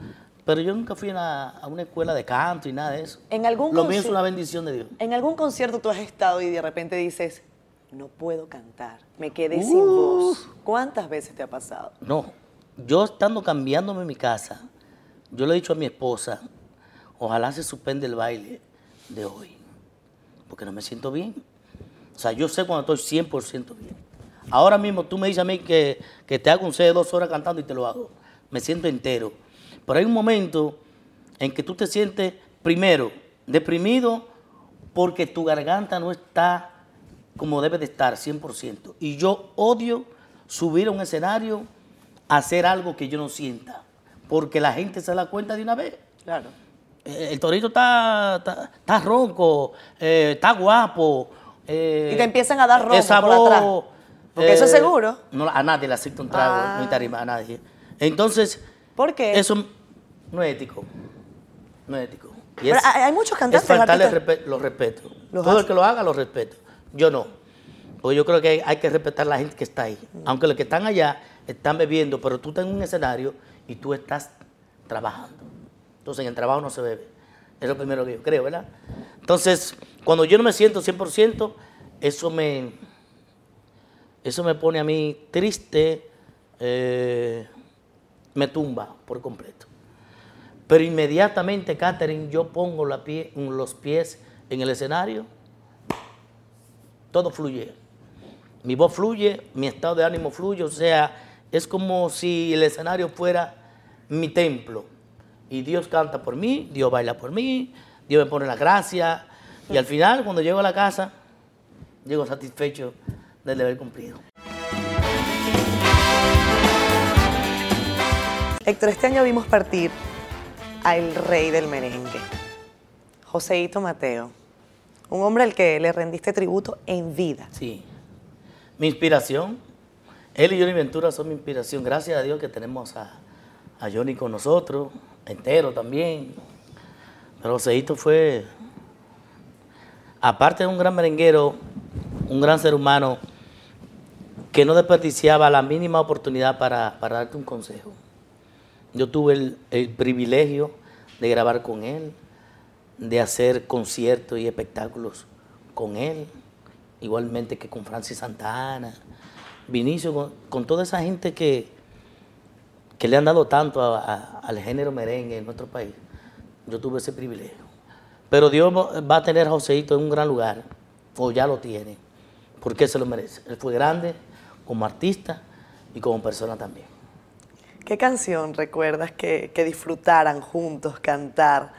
pero yo nunca fui a una, a una escuela de canto y nada de eso. En algún Lo mío es una bendición de Dios. ¿En algún concierto tú has estado y de repente dices, no puedo cantar, me quedé sin Uh. voz? ¿Cuántas veces te ha pasado? No, yo estando cambiándome en mi casa, yo le he dicho a mi esposa, ojalá se suspende el baile de hoy, porque no me siento bien. O sea, yo sé cuando estoy 100% bien. Ahora mismo tú me dices a mí que, que te hago un set de dos horas cantando y te lo hago. Me siento entero. Pero hay un momento en que tú te sientes, primero, deprimido porque tu garganta no está como debe de estar, 100%. Y yo odio subir a un escenario a hacer algo que yo no sienta, porque la gente se da cuenta de una vez. Claro. Eh, El torito está, está, está ronco, eh, está guapo. eh, Y te empiezan a dar ronco esa por atrás. Porque eso es seguro. No, a nadie le acepta un trago, Ah. no tarima, a nadie. Entonces, ¿Por qué? eso no es ético. No es ético. Y es- hay- muchos cantantes, Es faltarle respe- los respeto. Los Todo el que lo haga, lo respeto. Yo no. Porque yo creo que hay, hay que respetar a la gente que está ahí. Aunque los que están allá están bebiendo, pero tú estás en un escenario y tú estás trabajando. Entonces en el trabajo no se bebe. Es lo primero que yo creo, ¿verdad? Entonces, cuando yo no me siento 100%, eso me, eso me pone a mí triste, eh, me tumba por completo. Pero inmediatamente, Catherine, yo pongo los pies en el escenario, todo fluye. Mi voz fluye, mi estado de ánimo fluye, o sea, es como si el escenario fuera mi templo. Y Dios canta por mí, Dios baila por mí, Dios me pone la gracia. Y al final, cuando llego a la casa, llego satisfecho del deber cumplido. Héctor, este año vimos partir al rey del merengue, Joseito Mateo, un hombre al que le rendiste tributo en vida. Sí. Mi inspiración. Él y Johnny Ventura son mi inspiración. Gracias a Dios que tenemos a, a Johnny con nosotros, entero también. Pero Joseito fue, aparte de un gran merenguero, un gran ser humano que no desperdiciaba la mínima oportunidad para, para darte un consejo. Yo tuve el, el privilegio de grabar con él, de hacer conciertos y espectáculos con él, igualmente que con Francis Santana, Vinicio, con, con toda esa gente que, que le han dado tanto a- a- al género merengue en nuestro país. Yo tuve ese privilegio. Pero Dios va va a tener a Joseito en un gran lugar, o ya lo tiene, porque se lo merece. Él fue grande como artista y como persona también. ¿Qué canción recuerdas que, que disfrutaran juntos cantar?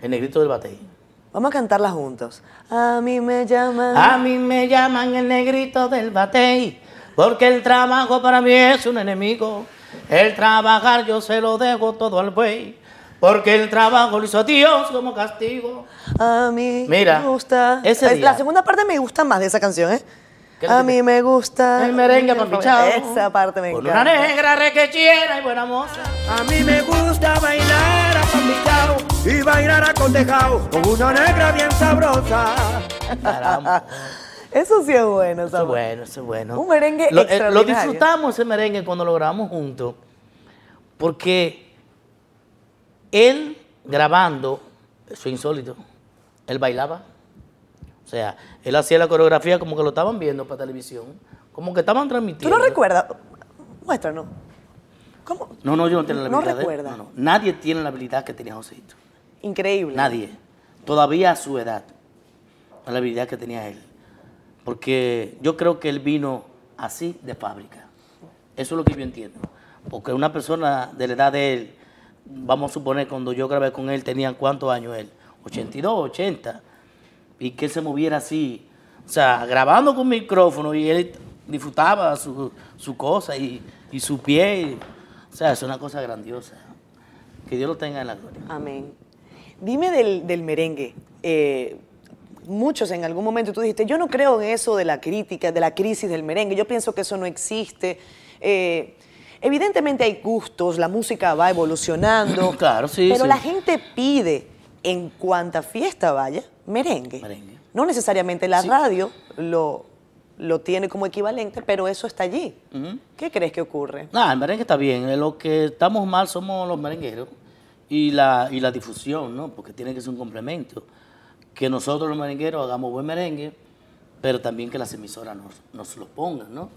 El negrito del batey. Vamos a cantarla juntos. A mí me llaman. A mí me llaman el negrito del batey, porque el trabajo para mí es un enemigo. El trabajar yo se lo dejo todo al buey, porque el trabajo lo hizo Dios como castigo. A mí Mira, me gusta. ese día- La segunda parte me gusta más de esa canción, ¿eh? ¿Qué A mí me gusta. El merengue papichao. Esa parte me Con una encanta. negra requechera y buena moza. A mí me gusta bailar a pampillao y bailar a condejao con una negra bien sabrosa. Caramba. Eso sí es bueno, Eso es bueno, eso es bueno. Un merengue lo, eh, lo extraordinario. disfrutamos ese merengue cuando lo grabamos juntos, porque él grabando, eso es insólito, él bailaba. O sea, él hacía la coreografía como que lo estaban viendo para televisión, como que estaban ¿Tú transmitiendo. no recuerdas? Muéstranos. ¿Cómo? No, no, yo no tengo la No habilidad. de- recuerda. no, no. Nadie tiene la habilidad que tenía Joséito. Increíble. Nadie. Todavía a su edad. La habilidad que tenía él. Porque yo creo que él vino así de fábrica. Eso es lo que yo entiendo. Porque una persona de la edad de él, vamos a suponer cuando yo grabé con él, tenían cuántos años él? 82, 80. Y que él se moviera así. O sea, grabando con micrófono y él disfrutaba su, su cosa y, y su pie. O sea, es una cosa grandiosa. Que Dios lo tenga en la gloria. Amén. Dime del, del merengue. Eh, muchos en algún momento tú dijiste, yo no creo en eso de la crítica, de la crisis del merengue, yo pienso que eso no existe. Eh, evidentemente hay gustos, la música va evolucionando. Claro, sí, Pero sí. la gente pide, en cuanta fiesta vaya, merengue. Merengue. No necesariamente la Sí. radio lo, lo tiene como equivalente, pero eso está allí. ¿Qué crees que ocurre? Nada, el merengue está bien. Lo que estamos mal somos los merengueros y la, y la difusión, ¿no? Porque tiene que ser un complemento. Que nosotros los merengueros hagamos buen merengue, pero también que las emisoras nos, nos lo pongan, ¿no?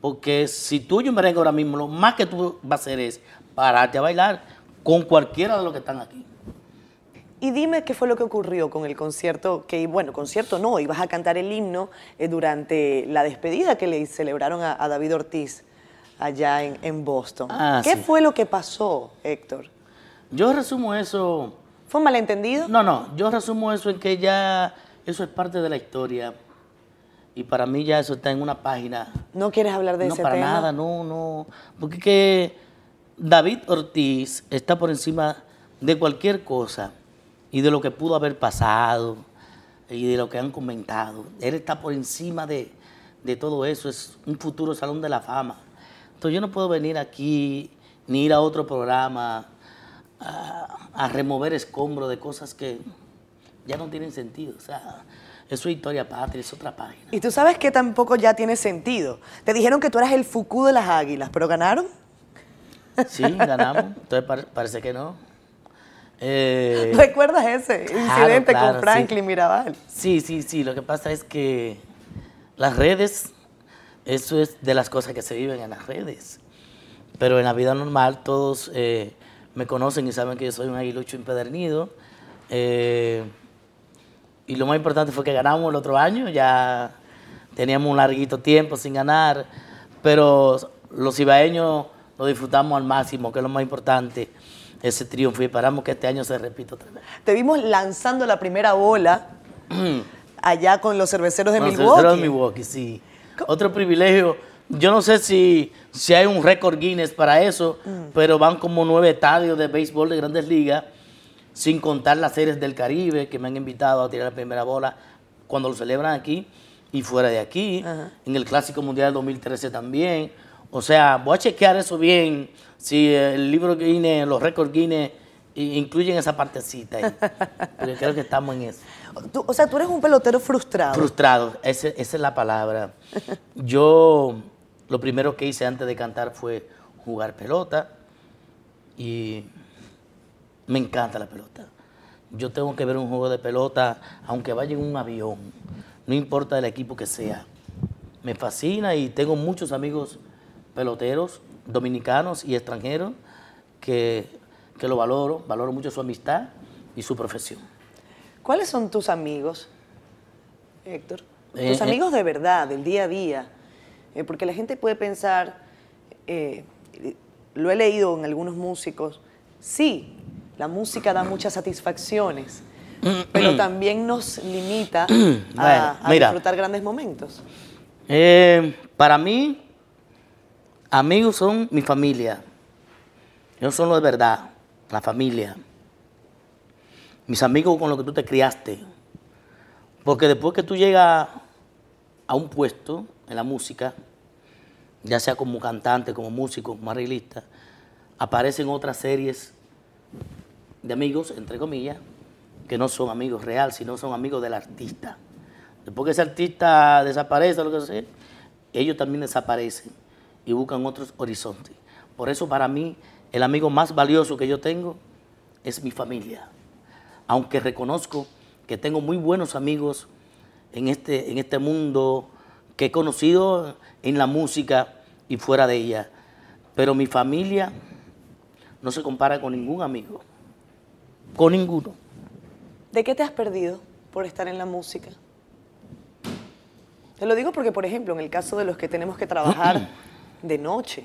Porque si tú y un merengue ahora mismo, lo más que tú vas a hacer es pararte a bailar con cualquiera de los que están aquí. Y dime qué fue lo que ocurrió con el concierto, que bueno, concierto no, ibas a cantar el himno eh, durante la despedida que le celebraron a, a David Ortiz allá en, en Boston. Ah, ¿Qué sí. fue lo que pasó, Héctor? Yo resumo eso ¿Fue un malentendido? No, no, yo resumo eso en que ya eso es parte de la historia y para mí ya eso está en una página. ¿No quieres hablar de no, ese para tema? nada, no, no. Porque que David Ortiz está por encima de cualquier cosa y de lo que pudo haber pasado y de lo que han comentado. Él está por encima de, de todo eso, es un futuro salón de la fama. Entonces yo no puedo venir aquí ni ir a otro programa a, a remover escombros de cosas que ya no tienen sentido. O sea, es historia patria, es otra página. Y tú sabes que tampoco ya tiene sentido. Te dijeron que tú eras el Fuku de las águilas, pero ganaron. Sí, ganamos. Entonces pare- parece que no. Eh, ¿Recuerdas ese incidente claro, con Franklin sí. Mirabal? sí, sí, sí. Lo que pasa es que las redes, eso es de las cosas que se viven en las redes. Pero en la vida normal todos eh, me conocen y saben que yo soy un aguilucho empedernido. Eh, y lo más importante fue que ganamos el otro año. Ya teníamos un larguito tiempo sin ganar. Pero los ibaeños lo disfrutamos al máximo, que es lo más importante, ese triunfo. Y esperamos que este año se repita otra vez. Te vimos lanzando la primera bola allá con los cerveceros de Con los Milwaukee. cerveceros de Milwaukee, sí. Otro privilegio. Yo no sé si, si hay un récord Guinness para eso, Mm. pero van como nueve estadios de béisbol de grandes ligas, sin contar las series del Caribe que me han invitado a tirar la primera bola cuando lo celebran aquí y fuera de aquí, en el Clásico Mundial 2013 también. O sea, voy a chequear eso bien, si el libro Guinness, los récords Guinness incluyen esa partecita ahí. Porque creo que estamos en eso. Tú- o sea, tú eres un pelotero frustrado. Frustrado, esa es la palabra. Yo lo primero que hice antes de cantar fue jugar pelota y me encanta la pelota. Yo tengo que ver un juego de pelota, aunque vaya en un avión, no importa el equipo que sea. Me fascina y tengo muchos amigos peloteros, dominicanos y extranjeros, que, que lo valoro, valoro mucho su amistad y su profesión. ¿Cuáles son tus amigos, Héctor? Eh, tus eh. amigos de verdad, del día a día. Eh, porque la gente puede pensar, eh, lo he leído en algunos músicos, sí, la música da muchas satisfacciones, pero también nos limita a, Bueno, a mira. disfrutar grandes momentos. Eh, para mí, amigos son mi familia. Ellos son lo de verdad, la familia. Mis amigos con los que tú te criaste. Porque después que tú llegas a un puesto en la música, ya sea como cantante, como músico, como arreglista, aparecen otras series de amigos, entre comillas, que no son amigos real, sino son amigos del artista. Después que ese artista desaparece, lo que sea, ellos también desaparecen y buscan otros horizontes. Por eso para mí el amigo más valioso que yo tengo es mi familia. Aunque reconozco que tengo muy buenos amigos en este, en este mundo que he conocido en la música y fuera de ella. Pero mi familia no se compara con ningún amigo. Con ninguno. ¿De qué te has perdido por estar en la música? Te lo digo porque, por ejemplo, en el caso de los que tenemos que trabajar de noche,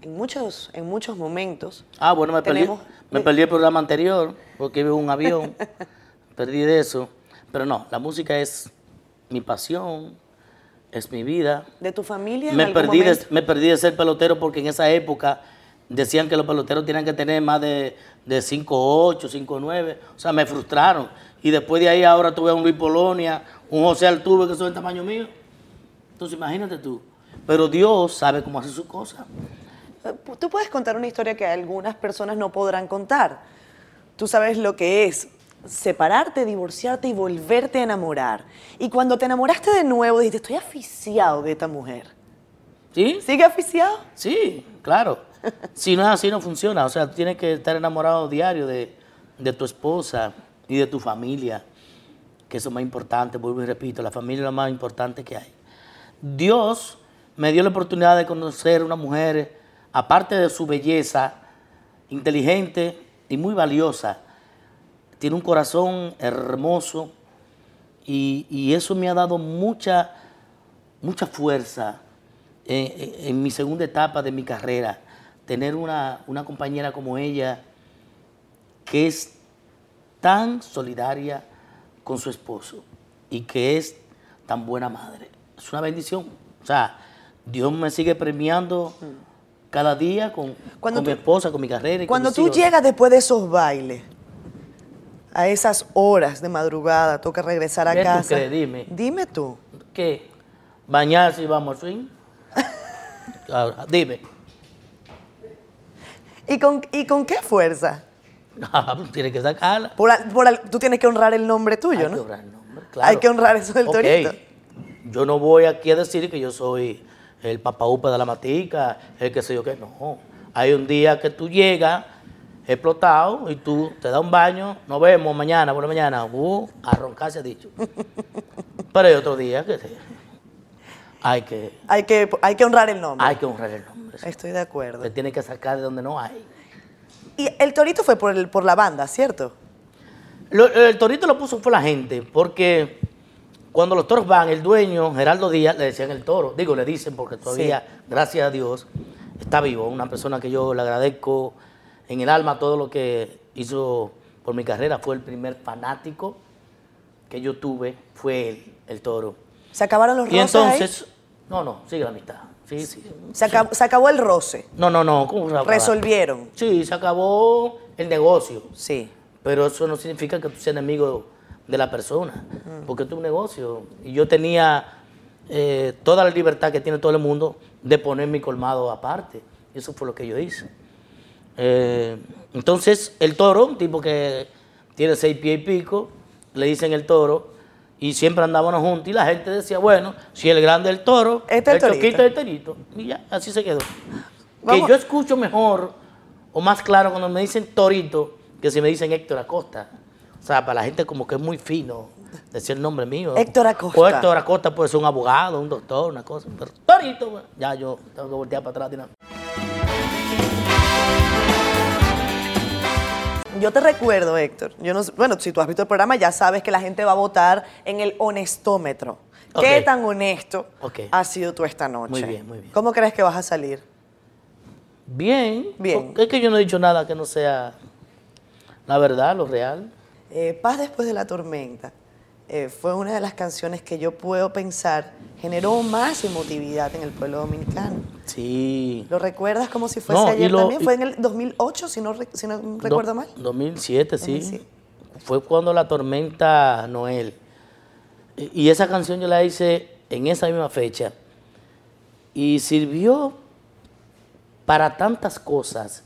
en muchos, en muchos momentos, Ah, bueno, me, perdí, Tenemos- me perdí el programa anterior porque iba un avión. perdí de eso. Pero no, la música es mi pasión, es mi vida. de tu familia, en Me algún perdí, de, me perdí de ser pelotero porque en esa época decían que los peloteros tenían que tener más de, de 5'8, 5'9. O sea, me frustraron. Y después de ahí ahora tuve a un Luis Polonia, un José Altuve que son del tamaño mío. Entonces imagínate tú. Pero Dios sabe cómo hacer sus cosas. Eh, Tú puedes contar una historia que algunas personas no podrán contar. Tú sabes lo que es separarte, divorciarte y volverte a enamorar. Y cuando te enamoraste de nuevo, dijiste, estoy aficiado de esta mujer. ¿Sí? ¿Sigue aficiado? Sí, claro. Si no es así, no funciona. O sea, tienes que estar enamorado diario de, de tu esposa y de tu familia, que eso es más importante, vuelvo y repito, la familia es lo más importante que hay. Dios me dio la oportunidad de conocer una mujer, aparte de su belleza, inteligente y muy valiosa. Tiene un corazón hermoso y, y eso me ha dado mucha, mucha fuerza en, en- en mi segunda etapa de mi carrera. Tener una, una compañera como ella que es tan solidaria con su esposo y que es tan buena madre. Es una bendición. O sea, Dios me sigue premiando cada día con, con mi esposa, con mi carrera. Y con Cuando mis tú hijos. llegas después de esos bailes, a esas horas de madrugada, toca regresar a ¿Qué tú casa. crees? Dime. Dime tú. ¿Qué? ¿Bañarse y vamos swing? Ahora, dime. ¿Y con, ¿Y con qué fuerza? Ah, pues Tienes que sacarla. Por tú tienes que honrar el nombre tuyo, Hay ¿no? que honrar el nombre, claro. Hay que honrar eso del Ok, torito. Yo no voy aquí a decir que yo soy el papaupa de la matica, el que sé yo qué. No. Hay un día que tú llegas explotado y tú te das un baño, nos vemos mañana por la mañana, uh, a roncar se ha dicho. Pero hay otro día que hay que, Hay que, hay que honrar el nombre. hay que honrar el nombre. sí. Estoy de acuerdo. Te tiene que sacar de donde no hay. Y el torito fue por, el, por la banda, ¿cierto? Lo- el torito lo puso fue la gente, porque cuando los toros van, el dueño, Geraldo Díaz, le decían el toro. Digo, le dicen porque todavía, gracias a Dios, está vivo. Una persona que yo le agradezco en el alma todo lo que hizo por mi carrera. Fue el primer fanático que yo tuve, fue él, el toro. ¿Se acabaron los Y roces ahí? entonces, no, no, sigue la amistad. Sí, sí. Se acabó, se acabó el roce. No, no, no. Resolvieron. Sí, se acabó el negocio. Sí. Pero eso no significa que tú seas enemigo de la persona, porque esto es un negocio. Y yo tenía eh, toda la libertad que tiene todo el mundo de poner mi colmado aparte. Y eso fue lo que yo hice. Eh, entonces, el toro, un tipo que tiene seis pies y pico, le dicen el toro, y siempre andábamos juntos, y la gente decía, bueno, si el grande es el toro, Este es el el choquito es el torito. Y ya, así se quedó. Vamos. Que yo escucho mejor o más claro cuando me dicen torito que si me dicen Héctor Acosta. O sea, para la gente como que es muy fino decir el nombre mío. Héctor Acosta. O Héctor Acosta puede ser un abogado, un doctor, una cosa. Pero torito, ya yo tengo que voltear para atrás. Yo te recuerdo, Héctor. Yo no, bueno, si tú has visto el programa, ya sabes que la gente va a votar en el honestómetro. ¿Qué tan honesto Ok. has sido tú esta noche? Muy bien, muy bien. ¿Cómo crees que vas a salir? Bien. Bien. Es que yo no he dicho nada que no sea la verdad, lo real. Eh, Paz después de la tormenta eh, fue una de las canciones que yo puedo pensar generó más emotividad en el pueblo dominicano. Sí. ¿Lo recuerdas como si fuese No, ayer lo- también? Fue en el 2008, si no, si no recuerdo Do- mal. 2007, sí. 2007. Fue cuando la tormenta Noel. Y y esa canción yo la hice en esa misma fecha. Y sirvió para tantas cosas,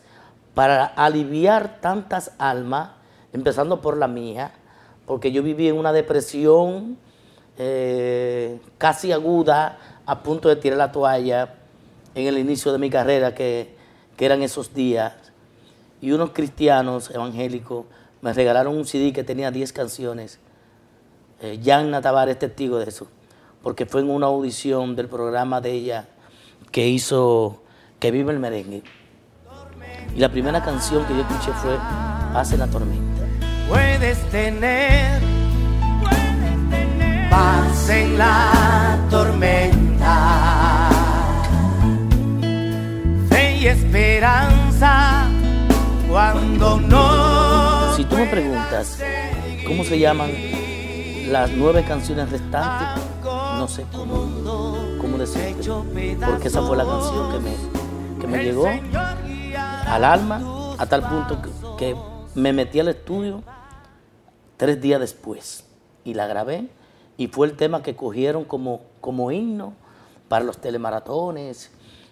para aliviar tantas almas, empezando por la mía, porque yo viví en una depresión eh, casi aguda, a punto de tirar la toalla en el inicio de mi carrera, que, eran esos días. Y unos cristianos evangélicos me regalaron un CD que tenía 10 canciones. Eh, Yanna Tavares es testigo de eso, porque fue en una audición del programa de ella que hizo Que vive el merengue. Y la primera canción que yo escuché fue Hace la tormenta. Puedes tener, paz en la tormenta, fe y esperanza cuando no. Si tú me preguntas cómo se llaman las nueve canciones restantes, no sé cómo, cómo decirte, porque esa fue la canción que me, que me llegó al alma a tal punto que, que me metí al estudio tres días después y la grabé y fue el tema que cogieron como, como himno para los telemaratones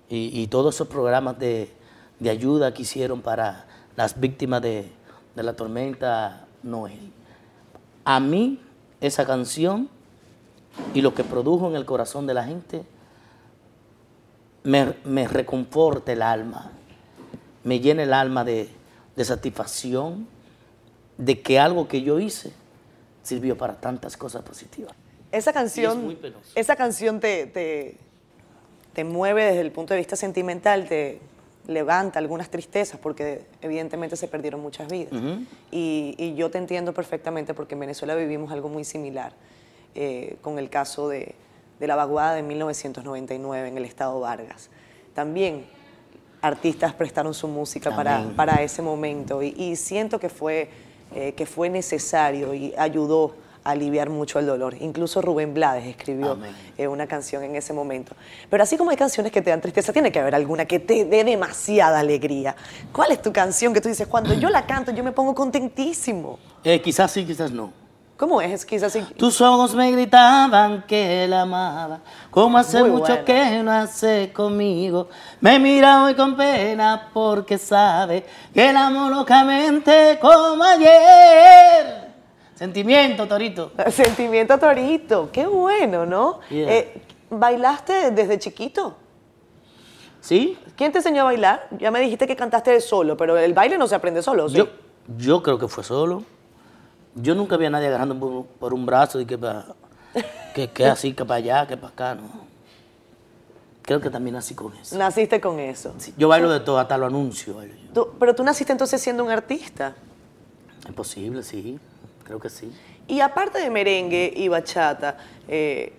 y, todos esos programas de, de ayuda que hicieron para las víctimas de, de la tormenta Noel. A mí esa canción y lo que produjo en el corazón de la gente me, me reconforta el alma, me llena el alma de, de satisfacción de que algo que yo hice sirvió para tantas cosas positivas. Esa canción, esa canción te, te, te mueve desde el punto de vista sentimental, te levanta algunas tristezas porque evidentemente se perdieron muchas vidas. y, y yo te entiendo perfectamente porque en Venezuela vivimos algo muy similar eh, con el caso de, de la vaguada de 1999 en el estado Vargas. También artistas prestaron su música para, para ese momento y, y siento que fue, eh, que fue necesario y ayudó a aliviar mucho el dolor. Incluso Rubén Blades escribió eh, una canción en ese momento. Pero así como hay canciones que te dan tristeza, tiene que haber alguna que te dé demasiada alegría. ¿Cuál es tu canción que tú dices, cuando yo la canto yo me pongo contentísimo? Eh, quizás sí, quizás no. ¿Cómo es? Quizás así. Tus ojos me gritaban que la amaba, como hace Muy mucho buena. que no hace conmigo. Me mira hoy con pena porque sabe que la amo locamente como ayer. Sentimiento, Torito. Sentimiento Torito, qué bueno, ¿no? Yeah. Eh, ¿Bailaste desde chiquito? ¿Sí? ¿Quién te enseñó a bailar? Ya me dijiste que cantaste solo, pero el baile no se aprende solo, ¿sí? Yo, yo creo que fue solo. Yo nunca vi a nadie agarrando por, por un brazo y que, pa- que, que así, que para allá, que para acá, no. Creo que también así con eso. Naciste con eso. Sí, yo bailo de todo, hasta lo anuncio. bailo yo. Tú- pero tú naciste entonces siendo un artista. Es posible, sí. Creo que sí. Y aparte de merengue y bachata, eh,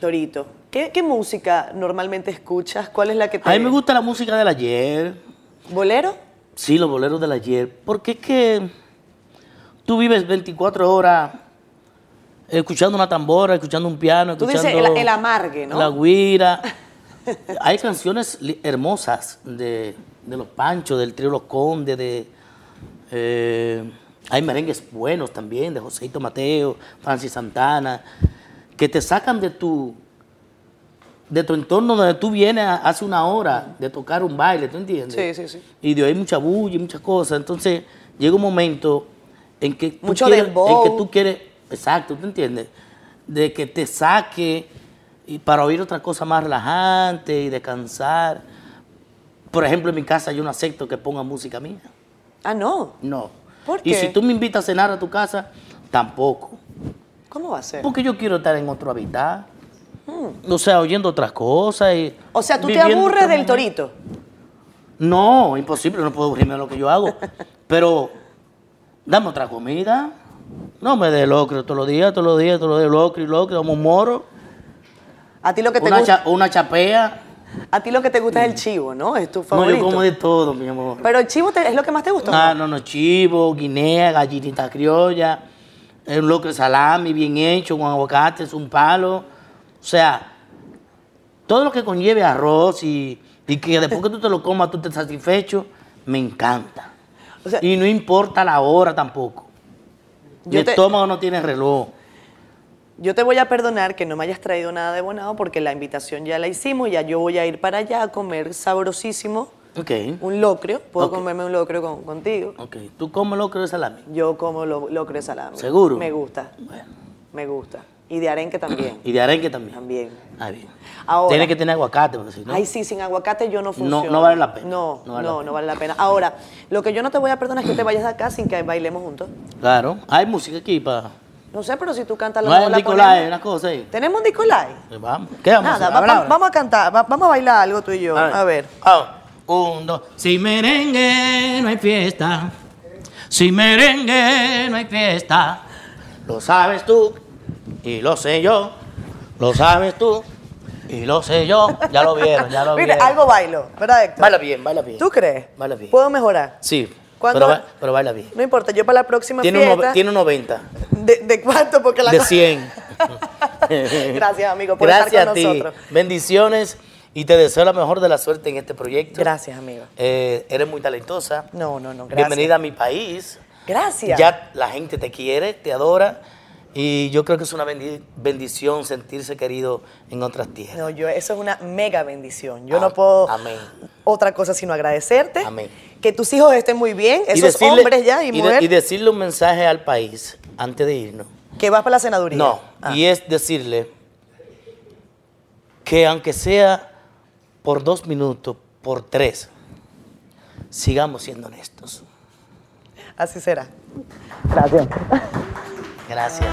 Torito, ¿qué, qué música normalmente escuchas? ¿Cuál es la que te... A mí me gusta la música del ayer. ¿Bolero? Sí, los boleros del ayer. Porque es que tú vives 24 horas escuchando una tambora, escuchando un piano, Tú escuchando... dices el, el amargue, ¿no? La guira. Hay canciones hermosas de, de los Panchos, del trío Los Condes, de... eh, hay merengues buenos también, de Joseito Mateo, Francis Santana, que te sacan de tu, de tu entorno donde tú vienes hace una hora de tocar un baile, ¿tú entiendes? Sí, sí, sí. Y de ahí hay mucha bulla y muchas cosas. Entonces llega un momento en que tú, Mucho quieres, en que tú quieres, exacto, ¿tú entiendes? De que te saque y para oír otra cosa más relajante y descansar. Por ejemplo, en mi casa yo no acepto que ponga música mía. Ah, no. No. ¿Por Y qué? si tú me invitas a cenar a tu casa, tampoco. ¿Cómo va a ser? Porque yo quiero estar en otro hábitat. O sea, oyendo otras cosas. Y Hmm. O sea, tú te aburres del torito. No, imposible, no puedo aburrirme de lo que yo hago. Pero, dame otra comida. No me dé locro todos los días, todos los días, todos los días, locro y locro, como un moro. A ti lo que te Una, gusta... cha- una chapea. A ti lo que te gusta es el chivo, ¿no? Es tu No, favorito. yo como de todo, mi amor. Pero el chivo te- es lo que más te gusta. ¿o Ah, no? no, no, chivo, guinea, gallinita criolla, un locro de salami bien hecho, con aguacate, es un palo. O sea, todo lo que conlleve arroz y, y que después que tú te lo comas tú estés satisfecho, me encanta. O sea- y no importa la hora tampoco. Mi Yo te- estómago no tiene reloj. Yo te voy a perdonar que no me hayas traído nada de bonado porque la invitación ya la hicimos, ya yo voy a ir para allá a comer sabrosísimo Ok. un locrio. Puedo comerme un locrio con- contigo. Ok. ¿Tú comes locro de salami? Yo como lo, locrio de salami. ¿Seguro? Me gusta, Bueno. me gusta. Y de arenque también. Y de arenque también. También. Ah, bien. Ahora- Tiene que tener aguacate, porque si no. Ay, sí, sin aguacate yo no funciono. no vale la pena. No, No no, vale no, la pena. vale la pena. Ahora, lo que yo no te voy a perdonar es que te vayas de acá sin que bailemos juntos. Claro. Hay música aquí para. No sé, pero si tú cantas No la hay un una cosa ahí. ¿Tenemos un Nicolai? Pues vamos. ¿Qué vamos a Nada, hacer? va- Habla, va- habla. vamos a cantar, va- vamos a bailar algo tú y yo. A ver. Ah, un, dos. Si merengue no hay fiesta. Si merengue no hay fiesta. Lo sabes tú y lo sé yo. Lo sabes tú y lo sé yo. Ya lo vieron, ya lo Mire, vieron. algo bailo, ¿verdad, Héctor? Baila bien, baila bien. ¿Tú crees? Baila bien. ¿Puedo mejorar? Sí, pero, ba- pero baila bien. No importa, yo para la próxima Tiene un, fiesta... tiene un 90. ¿De, de cuánto? Porque la De cosa- 100. Gracias, amigo, por Gracias estar a con ti. nosotros. Bendiciones y te deseo la mejor de la suerte en este proyecto. Gracias, amigo. Eh, eres muy talentosa. No, no, no, gracias. Bienvenida a mi país. Gracias. Ya la gente te quiere, te adora. Y yo creo que es una bendi- bendición sentirse querido en otras tierras. No, yo, eso es una mega bendición. Yo Ah, no puedo amén. otra cosa sino agradecerte. Amén. Que tus hijos estén muy bien, Y esos decirle- hombres ya y, mujeres. y decirle un mensaje al país antes de irnos. que vas para la senaduría. No, Ah. y es decirle que aunque sea por dos minutos, por tres, sigamos siendo honestos. Así será. Gracias.